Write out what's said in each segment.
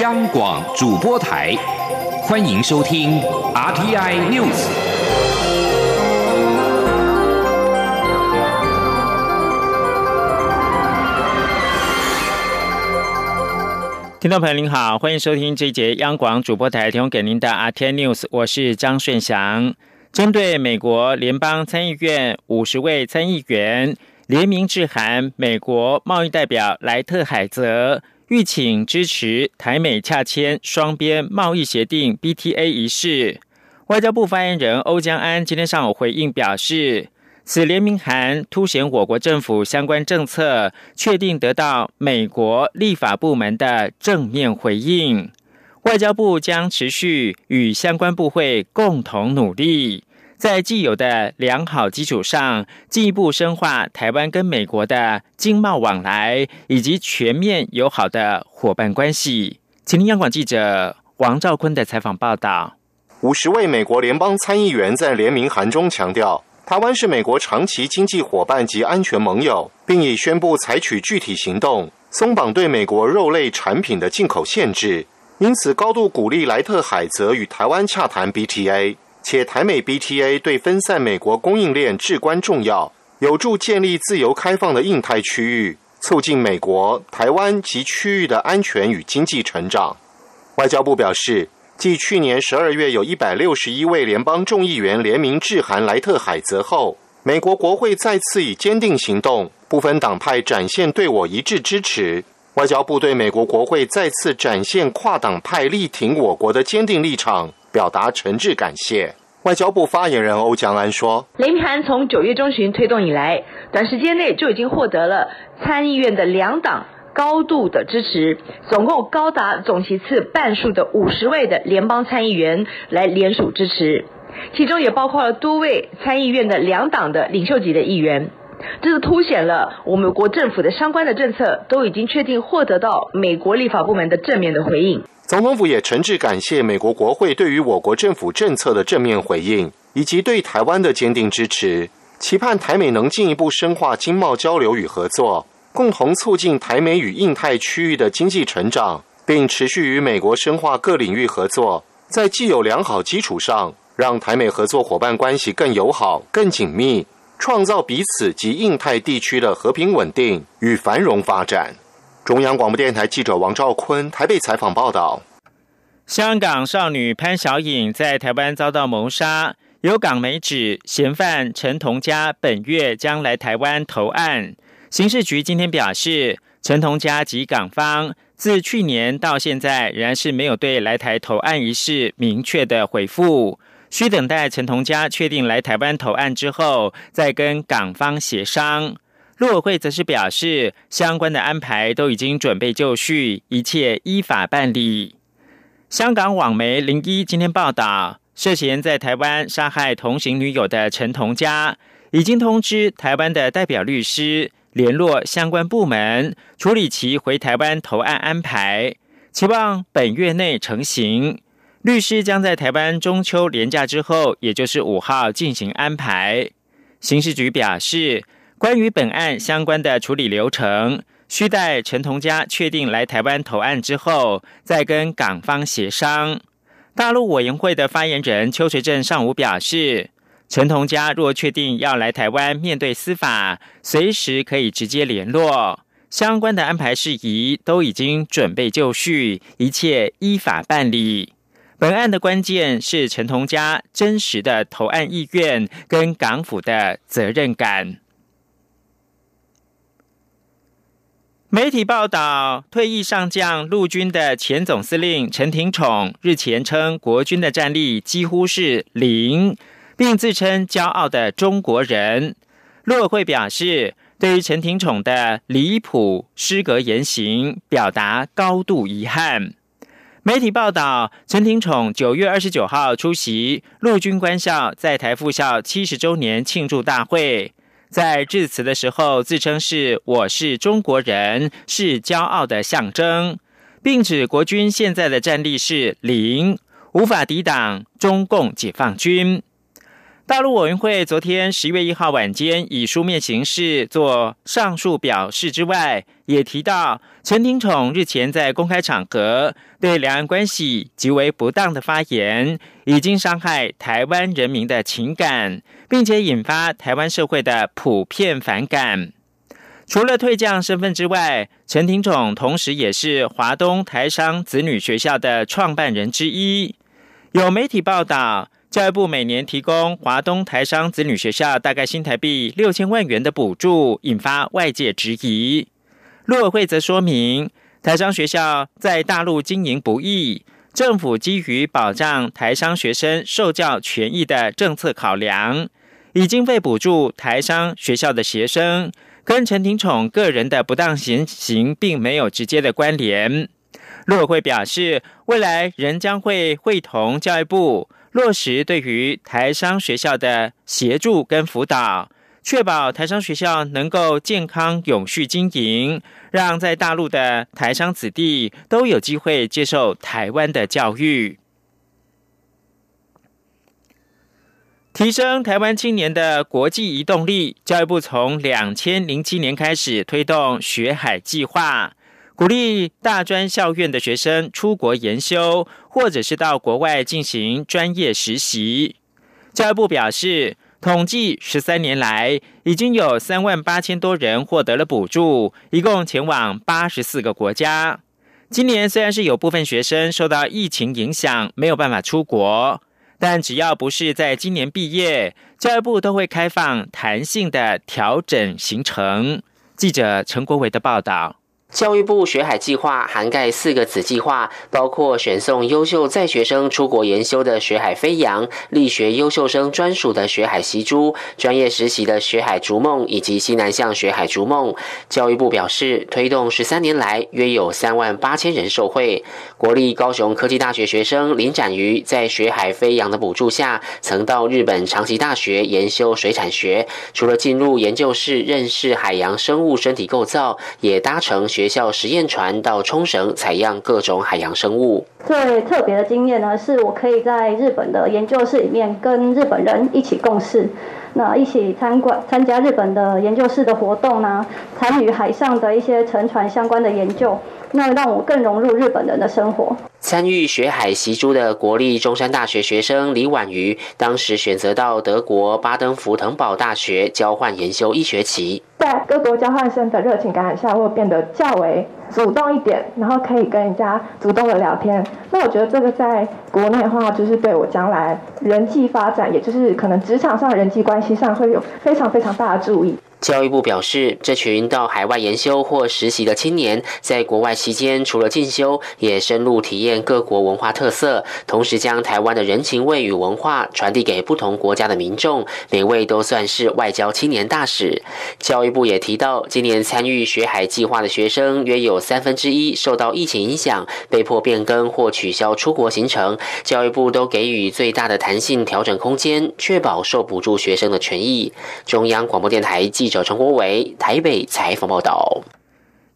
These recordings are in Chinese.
央广主播台，欢迎收听 RTI News。听众朋友您好，欢迎收听这一节央广主播台提供给您的 RTI News，我是张顺祥。针对美国联邦参议院五十位参议员联名致函美国贸易代表莱特海泽，欲请支持台美洽签双边贸易协定 BTA 一事，外交部发言人欧江安今天上午回应表示，此联名函凸显我国政府相关政策确定得到美国立法部门的正面回应。外交部将持续与相关部会共同努力，在既有的良好基础上，进一步深化台湾跟美国的经贸往来以及全面友好的伙伴关系。请听央广记者王兆坤的采访报道。五十位美国联邦参议员在联名函中强调，台湾是美国长期经济伙伴及安全盟友，并已宣布采取具体行动，松绑对美国肉类产品的进口限制。因此，高度鼓励莱特海泽与台湾洽谈 BTA，且台美 BTA 对分散美国供应链至关重要，有助建立自由开放的印太区域，促进美国、台湾及区域的安全与经济成长。外交部表示，继去年十二月有一百六十一位联邦众议员联名致函莱特海泽后，美国国会再次以坚定行动，不分党派展现对我一致支持。外交部对美国国会再次展现跨党派力挺我国的坚定立场，表达诚挚感谢。外交部发言人欧江安说：“雷明函从九月中旬推动以来，短时间内就已经获得了参议院的两党高度的支持，总共高达总席次半数的五十位的联邦参议员来联署支持，其中也包括了多位参议院的两党的领袖级的议员。”这是凸显了我们国政府的相关的政策都已经确定获得到美国立法部门的正面的回应。总统府也诚挚感谢美国国会对于我国政府政策的正面回应，以及对台湾的坚定支持，期盼台美能进一步深化经贸交流与合作，共同促进台美与印太区域的经济成长，并持续与美国深化各领域合作，在既有良好基础上，让台美合作伙伴关系更友好、更紧密。创造彼此及印太地区的和平稳定与繁荣发展。中央广播电台记者王兆坤台北采访报道：香港少女潘小颖在台湾遭到谋杀，有港媒指嫌犯陈同佳本月将来台湾投案。刑事局今天表示，陈同佳及港方自去年到现在仍然是没有对来台投案一事明确的回复。需等待陈同佳确定来台湾投案之后，再跟港方协商。陆委会则是表示，相关的安排都已经准备就绪，一切依法办理。香港网媒零一今天报道，涉嫌在台湾杀害同行女友的陈同佳，已经通知台湾的代表律师联络相关部门，处理其回台湾投案安排，期望本月内成行。律师将在台湾中秋连假之后，也就是五号进行安排。刑事局表示，关于本案相关的处理流程，需待陈同佳确定来台湾投案之后，再跟港方协商。大陆委员会的发言人邱垂正上午表示，陈同佳若确定要来台湾面对司法，随时可以直接联络。相关的安排事宜都已经准备就绪，一切依法办理。本案的关键是陈同佳真实的投案意愿跟港府的责任感。媒体报道，退役上将陆军的前总司令陈廷宠日前称，国军的战力几乎是零，并自称骄傲的中国人。陆委会表示，对于陈廷宠的离谱失格言行，表达高度遗憾。媒体报道，陈廷宠九月二十九号出席陆军官校在台复校七十周年庆祝大会，在致辞的时候自称是“我是中国人，是骄傲的象征”，并指国军现在的战力是零，无法抵挡中共解放军。大陆委员会昨天十月一号晚间以书面形式做上述表示之外，也提到陈廷宠日前在公开场合对两岸关系极为不当的发言，已经伤害台湾人民的情感，并且引发台湾社会的普遍反感。除了退将身份之外，陈廷宠同时也是华东台商子女学校的创办人之一。有媒体报道。教育部每年提供华东台商子女学校大概新台币六千万元的补助，引发外界质疑。陆委会则说明，台商学校在大陆经营不易，政府基于保障台商学生受教权益的政策考量，已经被补助台商学校的学生，跟陈廷宠个人的不当行行并没有直接的关联。陆委会表示，未来仍将会会同教育部。落实对于台商学校的协助跟辅导，确保台商学校能够健康永续经营，让在大陆的台商子弟都有机会接受台湾的教育，提升台湾青年的国际移动力。教育部从两千零七年开始推动学海计划。鼓励大专校院的学生出国研修，或者是到国外进行专业实习。教育部表示，统计十三年来，已经有三万八千多人获得了补助，一共前往八十四个国家。今年虽然是有部分学生受到疫情影响，没有办法出国，但只要不是在今年毕业，教育部都会开放弹性的调整行程。记者陈国伟的报道。教育部学海计划涵盖四个子计划，包括选送优秀在学生出国研修的学海飞扬、力学优秀生专属的学海习珠、专业实习的学海逐梦以及西南向学海逐梦。教育部表示，推动十三年来，约有三万八千人受惠。国立高雄科技大学学生林展瑜在学海飞扬的补助下，曾到日本长崎大学研修水产学，除了进入研究室认识海洋生物身体构造，也搭乘学。学校实验船到冲绳采样各种海洋生物。最特别的经验呢，是我可以在日本的研究室里面跟日本人一起共事，那一起参观参加日本的研究室的活动呢，参与海上的一些沉船相关的研究。那让我更融入日本人的生活。参与学海习珠的国立中山大学学生李婉瑜，当时选择到德国巴登福腾堡大学交换研修一学期。在各国交换生的热情感染下，会变得较为主动一点，然后可以跟人家主动的聊天。那我觉得这个在国内的话，就是对我将来人际发展，也就是可能职场上人际关系上，会有非常非常大的注意。教育部表示，这群到海外研修或实习的青年，在国外期间，除了进修，也深入体验各国文化特色，同时将台湾的人情味与文化传递给不同国家的民众，每位都算是外交青年大使。教育部也提到，今年参与学海计划的学生，约有三分之一受到疫情影响，被迫变更或取消出国行程，教育部都给予最大的弹性调整空间，确保受补助学生的权益。中央广播电台记者。陈国伟台北采访报道：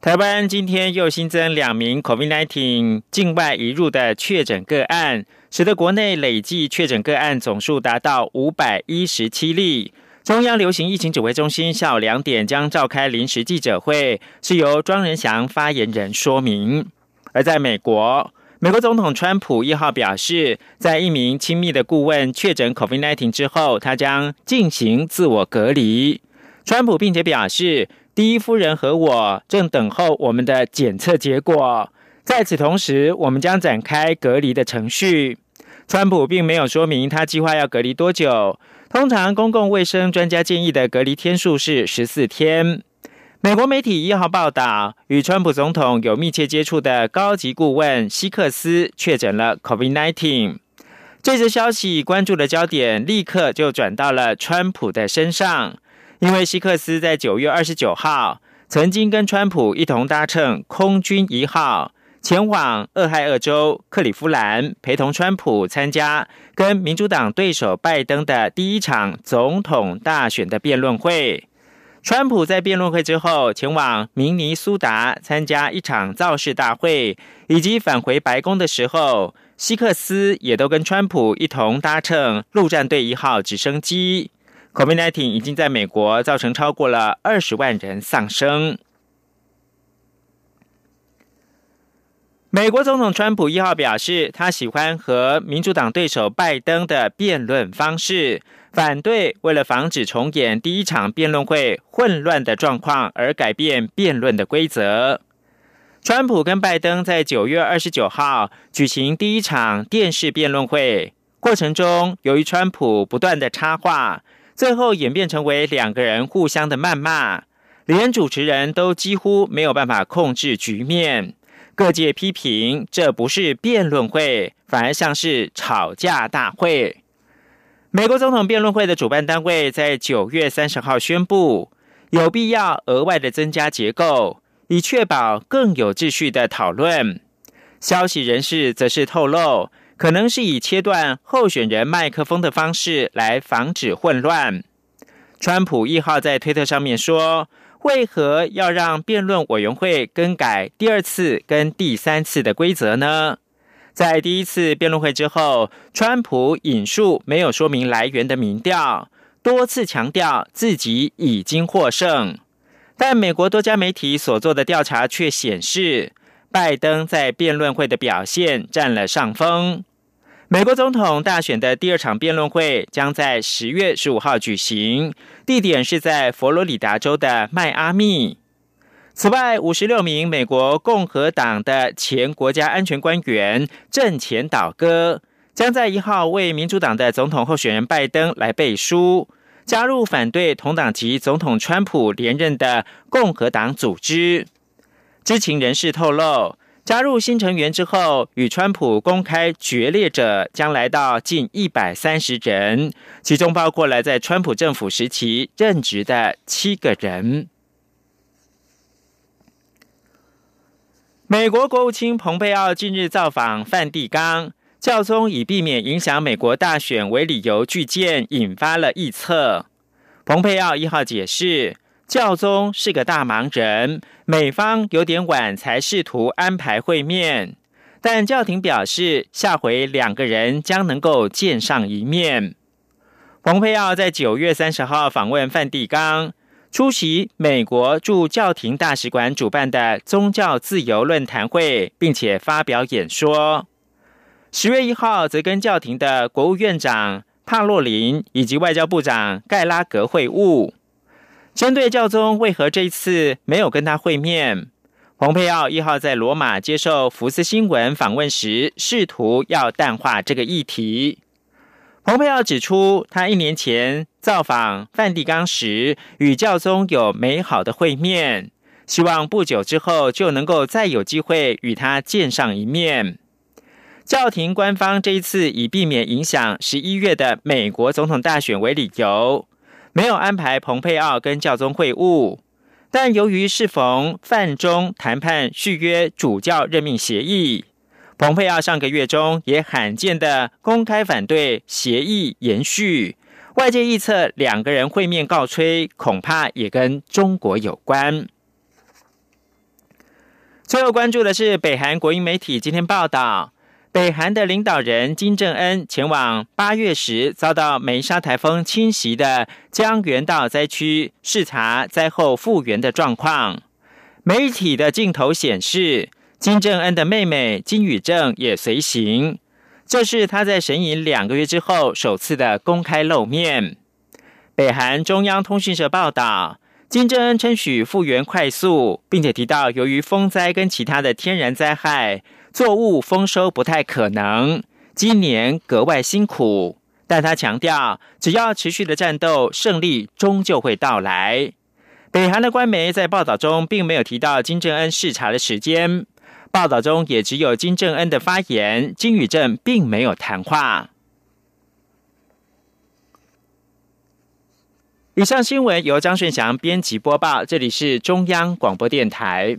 台湾今天又新增两名 COVID-19 境外移入的确诊个案，使得国内累计确诊个案总数达到五百一十七例。中央流行疫情指挥中心下午两点将召开临时记者会，是由庄仁祥发言人说明。而在美国，美国总统川普一号表示，在一名亲密的顾问确诊 COVID-19 之后，他将进行自我隔离。川普并且表示，第一夫人和我正等候我们的检测结果。在此同时，我们将展开隔离的程序。川普并没有说明他计划要隔离多久。通常，公共卫生专家建议的隔离天数是十四天。美国媒体一号报道，与川普总统有密切接触的高级顾问希克斯确诊了 COVID-19。这则消息关注的焦点立刻就转到了川普的身上。因为希克斯在九月二十九号曾经跟川普一同搭乘空军一号前往俄亥俄州克里夫兰，陪同川普参加跟民主党对手拜登的第一场总统大选的辩论会。川普在辩论会之后前往明尼苏达参加一场造势大会，以及返回白宫的时候，希克斯也都跟川普一同搭乘陆战队一号直升机。COVID-19 已经在美国造成超过了二十万人丧生。美国总统川普一号表示，他喜欢和民主党对手拜登的辩论方式，反对为了防止重演第一场辩论会混乱的状况而改变辩论的规则。川普跟拜登在九月二十九号举行第一场电视辩论会过程中，由于川普不断的插话，最后演变成为两个人互相的谩骂，连主持人都几乎没有办法控制局面。各界批评，这不是辩论会，反而像是吵架大会。美国总统辩论会的主办单位在九月三十号宣布，有必要额外的增加结构，以确保更有秩序的讨论。消息人士则是透露，可能是以切断候选人麦克风的方式来防止混乱。川普一号在推特上面说。为何要让辩论委员会更改第二次跟第三次的规则呢？在第一次辩论会之后，川普引述没有说明来源的民调，多次强调自己已经获胜。但美国多家媒体所做的调查却显示，拜登在辩论会的表现占了上风。美国总统大选的第二场辩论会将在十月十五号举行，地点是在佛罗里达州的迈阿密。此外，五十六名美国共和党的前国家安全官员阵前倒戈，将在一号为民主党的总统候选人拜登来背书，加入反对同党籍总统川普连任的共和党组织。知情人士透露。加入新成员之后，与川普公开决裂者将来到近一百三十人，其中包括了在川普政府时期任职的七个人。美国国务卿蓬佩奥近日造访梵蒂冈，教宗以避免影响美国大选为理由拒见，引发了臆测。蓬佩奥一号解释。教宗是个大忙人，美方有点晚才试图安排会面，但教廷表示下回两个人将能够见上一面。蓬佩奥在九月三十号访问梵蒂冈，出席美国驻教廷大使馆主办的宗教自由论坛会，并且发表演说。十月一号则跟教廷的国务院长帕洛林以及外交部长盖拉格会晤。针对教宗为何这一次没有跟他会面，蓬佩奥一号在罗马接受福斯新闻访问时，试图要淡化这个议题。蓬佩奥指出，他一年前造访梵蒂冈时，与教宗有美好的会面，希望不久之后就能够再有机会与他见上一面。教廷官方这一次以避免影响十一月的美国总统大选为理由。没有安排蓬佩奥跟教宗会晤，但由于适逢范中谈判续约主教任命协议，蓬佩奥上个月中也罕见的公开反对协议延续。外界预测两个人会面告吹，恐怕也跟中国有关。最后关注的是北韩国营媒体今天报道。北韩的领导人金正恩前往八月时遭到梅沙台风侵袭的江原道灾区视察灾后复原的状况。媒体的镜头显示，金正恩的妹妹金宇正也随行。这是他在神隐两个月之后首次的公开露面。北韩中央通讯社报道，金正恩称许复原快速，并且提到由于风灾跟其他的天然灾害。作物丰收不太可能，今年格外辛苦。但他强调，只要持续的战斗，胜利终究会到来。北韩的官媒在报道中并没有提到金正恩视察的时间，报道中也只有金正恩的发言，金宇镇并没有谈话。以上新闻由张顺祥编辑播报，这里是中央广播电台。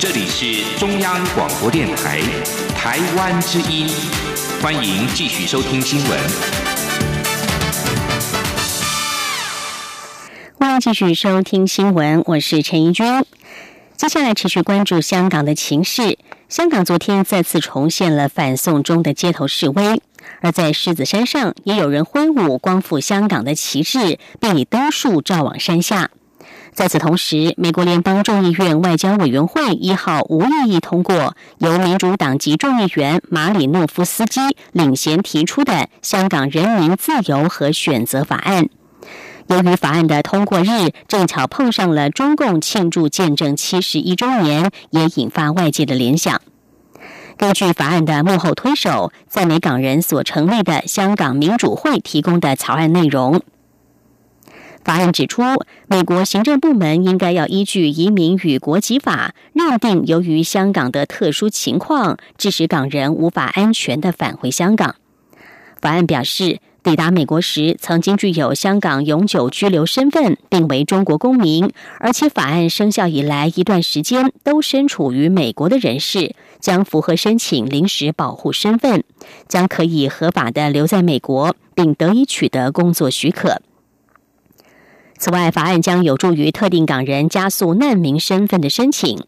这里是中央广播电台台湾之音，欢迎继续收听新闻。欢迎继续收听新闻，我是陈怡君。接下来持续关注香港的情势。香港昨天再次重现了反送中的街头示威，而在狮子山上也有人挥舞光复香港的旗帜，并以灯树照往山下。在此同时，美国联邦众议院外交委员会一号无异议通过由民主党籍众议员马里诺夫斯基领衔提出的《香港人民自由和选择法案》。由于法案的通过日正巧碰上了中共庆祝建政七十一周年，也引发外界的联想。根据法案的幕后推手在美港人所成立的香港民主会提供的草案内容，法案指出，美国行政部门应该要依据《移民与国籍法》，认定由于香港的特殊情况，致使港人无法安全的返回香港。法案表示。抵达美国时，曾经具有香港永久居留身份，并为中国公民，而且法案生效以来一段时间都身处于美国的人士，将符合申请临时保护身份，将可以合法的留在美国，并得以取得工作许可。此外，法案将有助于特定港人加速难民身份的申请，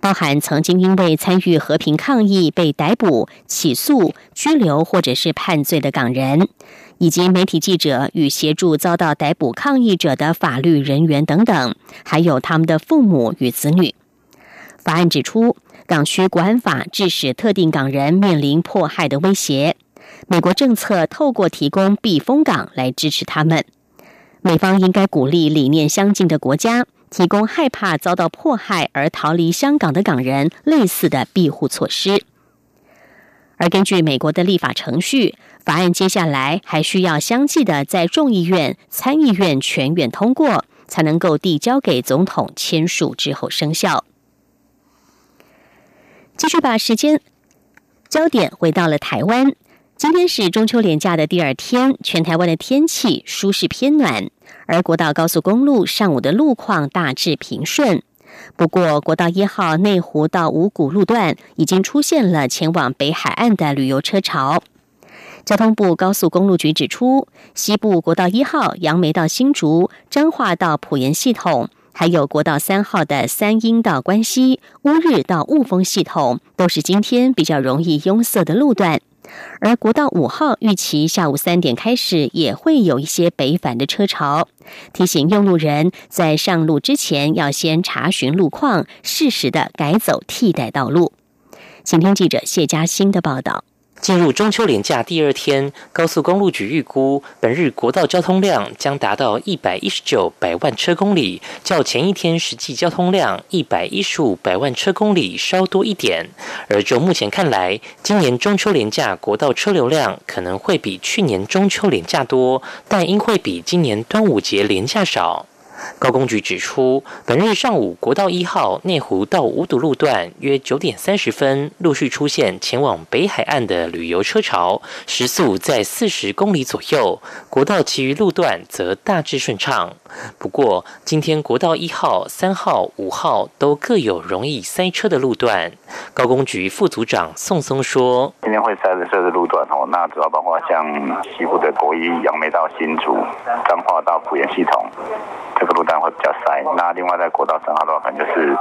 包含曾经因为参与和平抗议被逮捕、起诉、拘留或者是判罪的港人。以及媒体记者与协助遭到逮捕抗议者的法律人员等等，还有他们的父母与子女。法案指出，港区国安法致使特定港人面临迫害的威胁，美国政策透过提供避风港来支持他们。美方应该鼓励理念相近的国家提供害怕遭到迫害而逃离香港的港人类似的庇护措施。而根据美国的立法程序。法案接下来还需要相继的在众议院、参议院全院通过，才能够递交给总统签署之后生效。继续把时间焦点回到了台湾，今天是中秋连假的第二天，全台湾的天气舒适偏暖，而国道高速公路上午的路况大致平顺。不过，国道一号内湖到五股路段已经出现了前往北海岸的旅游车潮。交通部高速公路局指出，西部国道一号杨梅到新竹、彰化到埔盐系统，还有国道三号的三鹰到关西、乌日到雾峰系统，都是今天比较容易拥塞的路段。而国道五号预期下午三点开始也会有一些北返的车潮，提醒用路人在上路之前要先查询路况，适时的改走替代道路。请听记者谢佳欣的报道。进入中秋连假第二天，高速公路局预估，本日国道交通量将达到一百一十九百万车公里，较前一天实际交通量一百一十五百万车公里稍多一点。而就目前看来，今年中秋连假国道车流量可能会比去年中秋连假多，但应会比今年端午节连假少。高工局指出，本日上午国道一号内湖到五堵路段约九点三十分，陆续出现前往北海岸的旅游车潮，时速在四十公里左右。国道其余路段则大致顺畅。不过，今天国道一号、三号、五号都各有容易塞车的路段。高工局副组长宋松说：“今天会塞的车的路段哦，那主要包括像西部的国一、杨梅到新竹、彰化到埔盐系统。”个路段会比较塞。那另外在国道三号的话，可能就是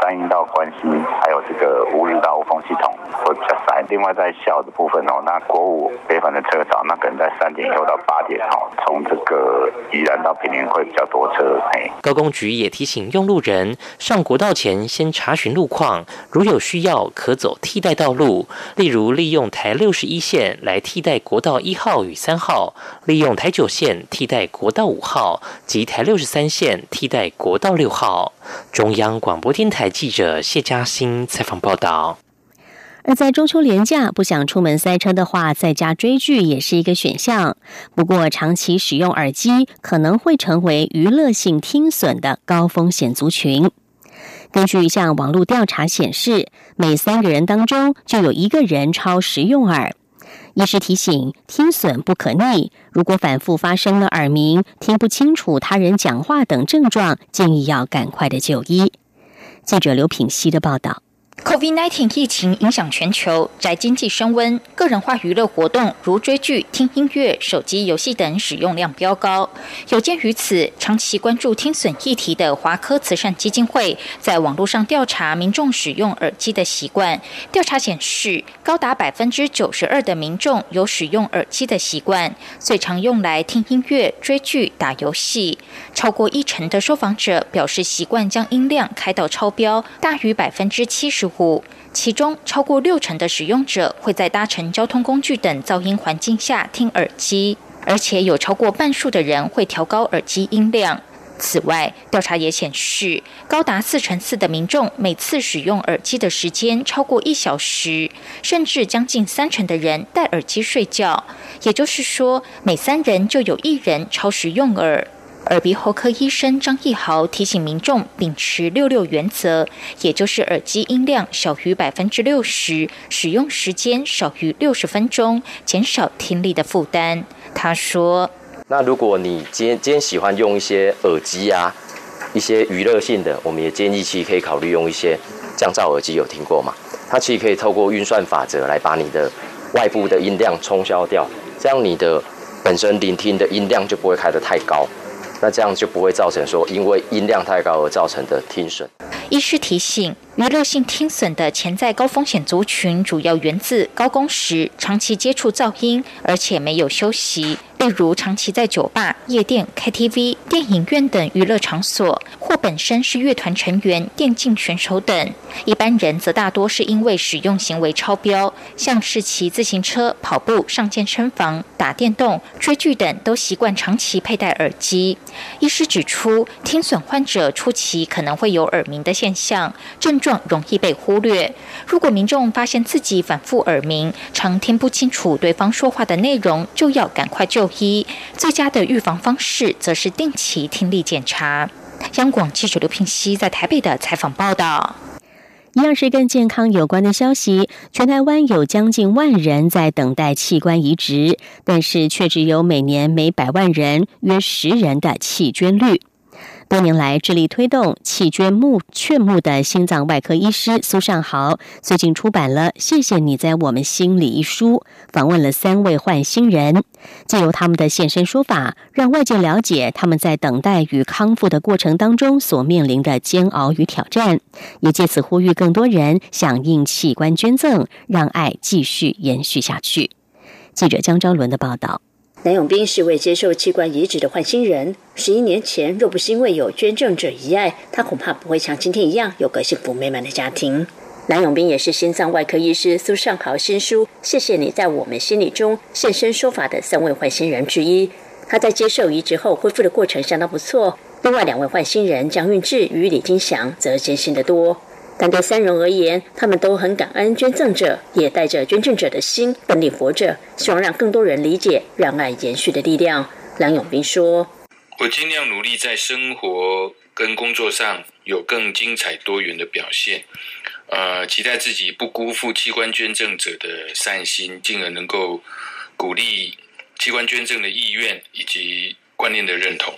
三阴道关系，还有这个五日道无缝系统会比较塞。另外在小的部分哦，那国五北返的车少，那可能在三点以后到八点哦，从这个宜兰到平林会比较多车。哎，高工局也提醒用路人上国道前先查询路况，如有需要可走替代道路，例如利用台六十一线来替代国道一号与三号，利用台九线替代国道五号及台六十三线替代国道六号。中央广播电台记者谢嘉欣采访报道。而在中秋连假不想出门塞车的话，在家追剧也是一个选项。不过，长期使用耳机可能会成为娱乐性听损的高风险族群。根据一项网络调查显示，每三个人当中就有一个人超时用耳。医师提醒，听损不可逆，如果反复发生了耳鸣、听不清楚他人讲话等症状，建议要赶快的就医。记者刘品希的报道。COVID-19 疫情影响全球，宅经济升温，个人化娱乐活动如追剧、听音乐、手机游戏等使用量飙高。有鉴于此，长期关注听损议题的华科慈善基金会在网络上调查民众使用耳机的习惯。调查显示，高达百分之九十二的民众有使用耳机的习惯，最常用来听音乐、追剧、打游戏。超过一成的受访者表示习惯将音量开到超标，大于百分之七十。五，其中超过六成的使用者会在搭乘交通工具等噪音环境下听耳机，而且有超过半数的人会调高耳机音量。此外，调查也显示，高达四成四的民众每次使用耳机的时间超过一小时，甚至将近三成的人戴耳机睡觉。也就是说，每三人就有一人超时用耳。耳鼻喉科医生张义豪提醒民众秉持六六原则，也就是耳机音量小于百分之六十，使用时间少于六十分钟，减少听力的负担。他说：“那如果你今天今天喜欢用一些耳机啊，一些娱乐性的，我们也建议其实可以考虑用一些降噪耳机，有听过吗？它其实可以透过运算法则来把你的外部的音量冲消掉，这样你的本身聆听的音量就不会开得太高。”那这样就不会造成说因为音量太高而造成的听损。医师提醒，娱乐性听损的潜在高风险族群，主要源自高工时、长期接触噪音，而且没有休息。例如，长期在酒吧、夜店、KTV、电影院等娱乐场所，或本身是乐团成员、电竞选手等。一般人则大多是因为使用行为超标，像是骑自行车、跑步、上健身房、打电动、追剧等，都习惯长期佩戴耳机。医师指出，听损患者初期可能会有耳鸣的现象，症状容易被忽略。如果民众发现自己反复耳鸣，常听不清楚对方说话的内容，就要赶快就。一最佳的预防方式，则是定期听力检查。央广记者刘平熙在台北的采访报道。一样是跟健康有关的消息，全台湾有将近万人在等待器官移植，但是却只有每年每百万人约十人的弃捐率。多年来致力推动弃捐募劝募的心脏外科医师苏尚豪，最近出版了《谢谢你在我们心里》一书，访问了三位换心人，借由他们的现身说法，让外界了解他们在等待与康复的过程当中所面临的煎熬与挑战，也借此呼吁更多人响应器官捐赠，让爱继续延续下去。记者江昭伦的报道。南永斌是位接受器官移植的换心人。十一年前，若不是因为有捐赠者遗爱，他恐怕不会像今天一样有个幸福美满的家庭。南永斌也是心脏外科医师苏尚豪新书《谢谢你在我们心里》中现身说法的三位换心人之一。他在接受移植后恢复的过程相当不错。另外两位换心人江运志与李金祥则艰辛得多。但对三人而言，他们都很感恩捐赠者，也带着捐赠者的心奋力活着，希望让更多人理解让爱延续的力量。梁永斌说：“我尽量努力在生活跟工作上有更精彩多元的表现，呃，期待自己不辜负器官捐赠者的善心，进而能够鼓励器官捐赠的意愿以及观念的认同。”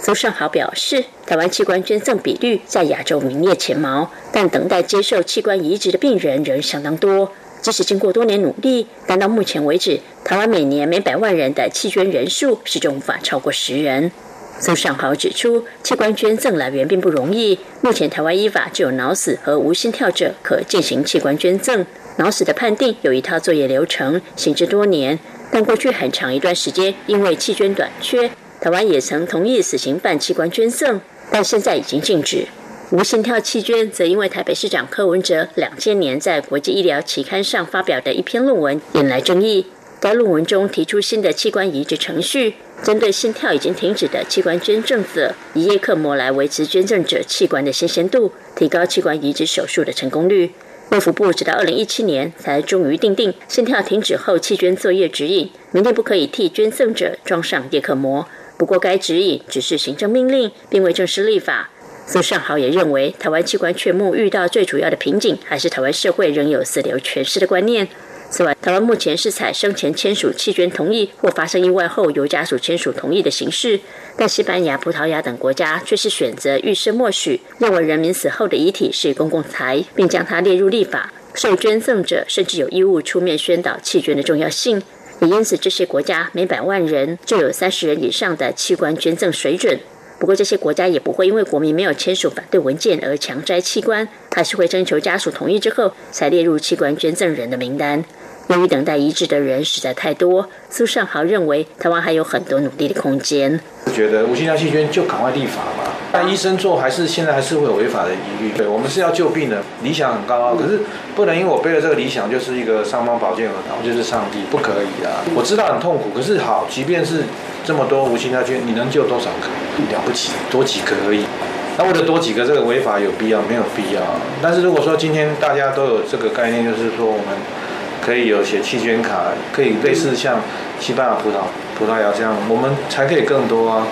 苏尚豪表示，台湾器官捐赠比率在亚洲名列前茅，但等待接受器官移植的病人仍相当多。即使经过多年努力，但到目前为止，台湾每年每百万人的弃捐人数始终无法超过十人。苏尚豪指出，器官捐赠来源并不容易。目前台湾依法只有脑死和无心跳者可进行器官捐赠。脑死的判定有一套作业流程，行之多年。但过去很长一段时间，因为器捐短缺，台湾也曾同意死刑犯器官捐赠，但现在已经禁止。无心跳器捐则因为台北市长柯文哲两千年在国际医疗期刊上发表的一篇论文引来争议。该论文中提出新的器官移植程序，针对心跳已经停止的器官捐赠者，以叶克膜来维持捐赠者器官的新鲜度，提高器官移植手术的成功率。卫福部直到二零一七年才终于定定心跳停止后器捐作业指引，明定不可以替捐赠者装上叶克膜。不过该指引只是行政命令，并未正式立法。苏尚豪也认为，台湾器官缺募遇到最主要的瓶颈，还是台湾社会仍有死留全尸的观念。此外，台湾目前是采生前签署弃捐同意，或发生意外后由家属签署同意的形式。但西班牙、葡萄牙等国家却是选择预设默许，认为人民死后的遗体是公共财，并将它列入立法。受捐赠者甚至有义务出面宣导弃捐的重要性。因此，这些国家每百万人就有三十人以上的器官捐赠水准。不过，这些国家也不会因为国民没有签署反对文件而强摘器官，还是会征求家属同意之后才列入器官捐赠人的名单。由于等待移植的人实在太多，苏尚豪认为台湾还有很多努力的空间。觉得无心跳器捐就赶快立法嘛，但医生做还是现在还是会有违法的疑虑。对我们是要救病的，理想很高啊，可是不能因为我背了这个理想就是一个上方宝剑，然后就是上帝，不可以啊！我知道很痛苦，可是好，即便是这么多无心跳捐，你能救多少个？了不起，多几个而已。那为了多几个，这个违法有必要？没有必要。但是如果说今天大家都有这个概念，就是说我们。可以有写弃捐卡，可以类似像西班牙、葡萄葡萄牙这样，我们才可以更多啊。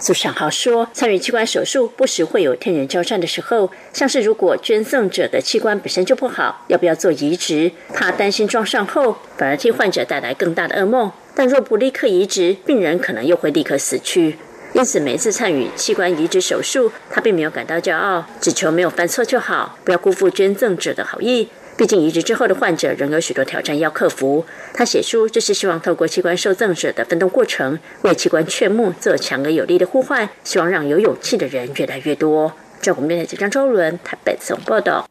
苏尚豪说，参与器官手术不时会有天人交战的时候，像是如果捐赠者的器官本身就不好，要不要做移植？怕担心装上后反而替患者带来更大的噩梦。但若不立刻移植，病人可能又会立刻死去。因此，每次参与器官移植手术，他并没有感到骄傲，只求没有犯错就好，不要辜负捐赠者的好意。毕竟移植之后的患者仍有许多挑战要克服。他写书就是希望透过器官受赠者的奋斗过程，为器官劝募做强而有力的呼唤，希望让有勇气的人越来越多。中国面的这张周伦台北总报道。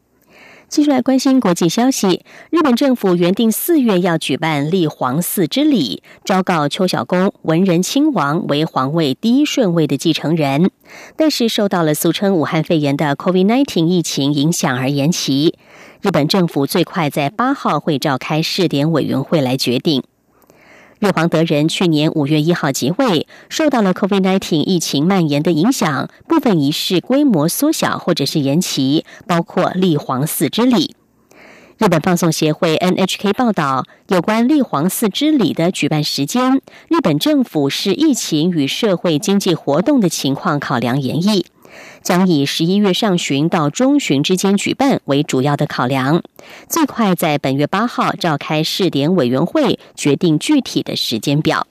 继续来关心国际消息。日本政府原定四月要举办立皇嗣之礼，昭告秋小宫文仁亲王为皇位第一顺位的继承人，但是受到了俗称武汉肺炎的 COVID-19 疫情影响而延期。日本政府最快在八号会召开试点委员会来决定。日皇德仁去年五月一号即位，受到了 COVID-19 疫情蔓延的影响，部分仪式规模缩小或者是延期，包括立皇寺之礼。日本放送协会 NHK 报道，有关立皇寺之礼的举办时间，日本政府是疫情与社会经济活动的情况考量演绎。将以十一月上旬到中旬之间举办为主要的考量，最快在本月八号召开试点委员会，决定具体的时间表。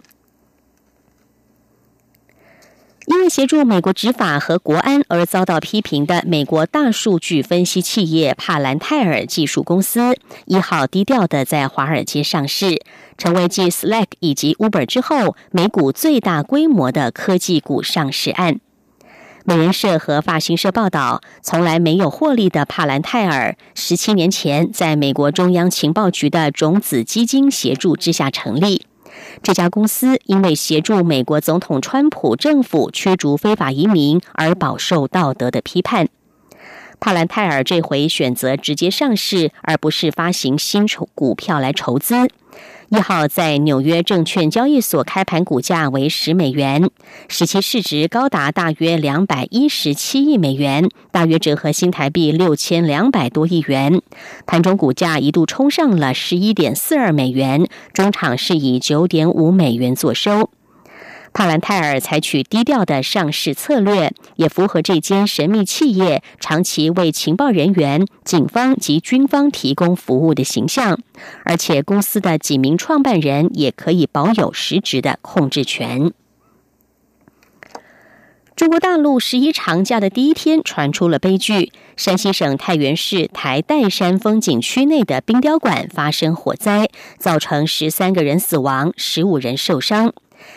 因为协助美国执法和国安而遭到批评的美国大数据分析企业帕兰泰尔技术公司，一号低调的在华尔街上市，成为继 Slack 以及 Uber 之后，美股最大规模的科技股上市案。美联社和法新社报道，从来没有获利的帕兰泰尔，十七年前在美国中央情报局的种子基金协助之下成立。这家公司因为协助美国总统川普政府驱逐非法移民而饱受道德的批判。帕兰泰尔这回选择直接上市，而不是发行新筹股票来筹资。一号在纽约证券交易所开盘，股价为十美元，使其市值高达大约两百一十七亿美元，大约折合新台币六千两百多亿元。盘中股价一度冲上了十一点四二美元，中场是以九点五美元作收。帕兰泰尔采取低调的上市策略，也符合这间神秘企业长期为情报人员、警方及军方提供服务的形象。而且，公司的几名创办人也可以保有实质的控制权。中国大陆十一长假的第一天，传出了悲剧：山西省太原市台岱山风景区内的冰雕馆发生火灾，造成十三个人死亡，十五人受伤。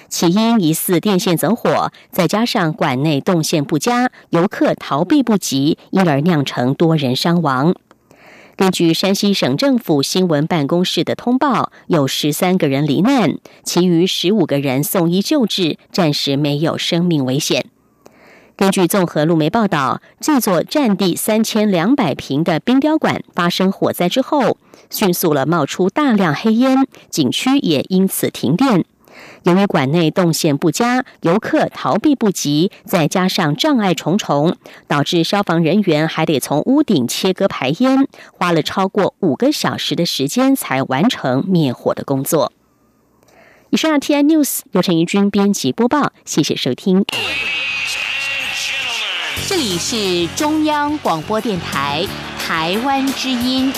起因疑似电线走火，再加上馆内动线不佳，游客逃避不及，因而酿成多人伤亡。根据山西省政府新闻办公室的通报，有十三个人罹难，其余十五个人送医救治，暂时没有生命危险。根据综合路媒报道，这座占地三千两百平的冰雕馆发生火灾之后，迅速了冒出大量黑烟，景区也因此停电。由于馆内动线不佳，游客逃避不及，再加上障碍重重，导致消防人员还得从屋顶切割排烟，花了超过五个小时的时间才完成灭火的工作。以上 T I News 由陈怡君编辑播报，谢谢收听。这里是中央广播电台台湾之音。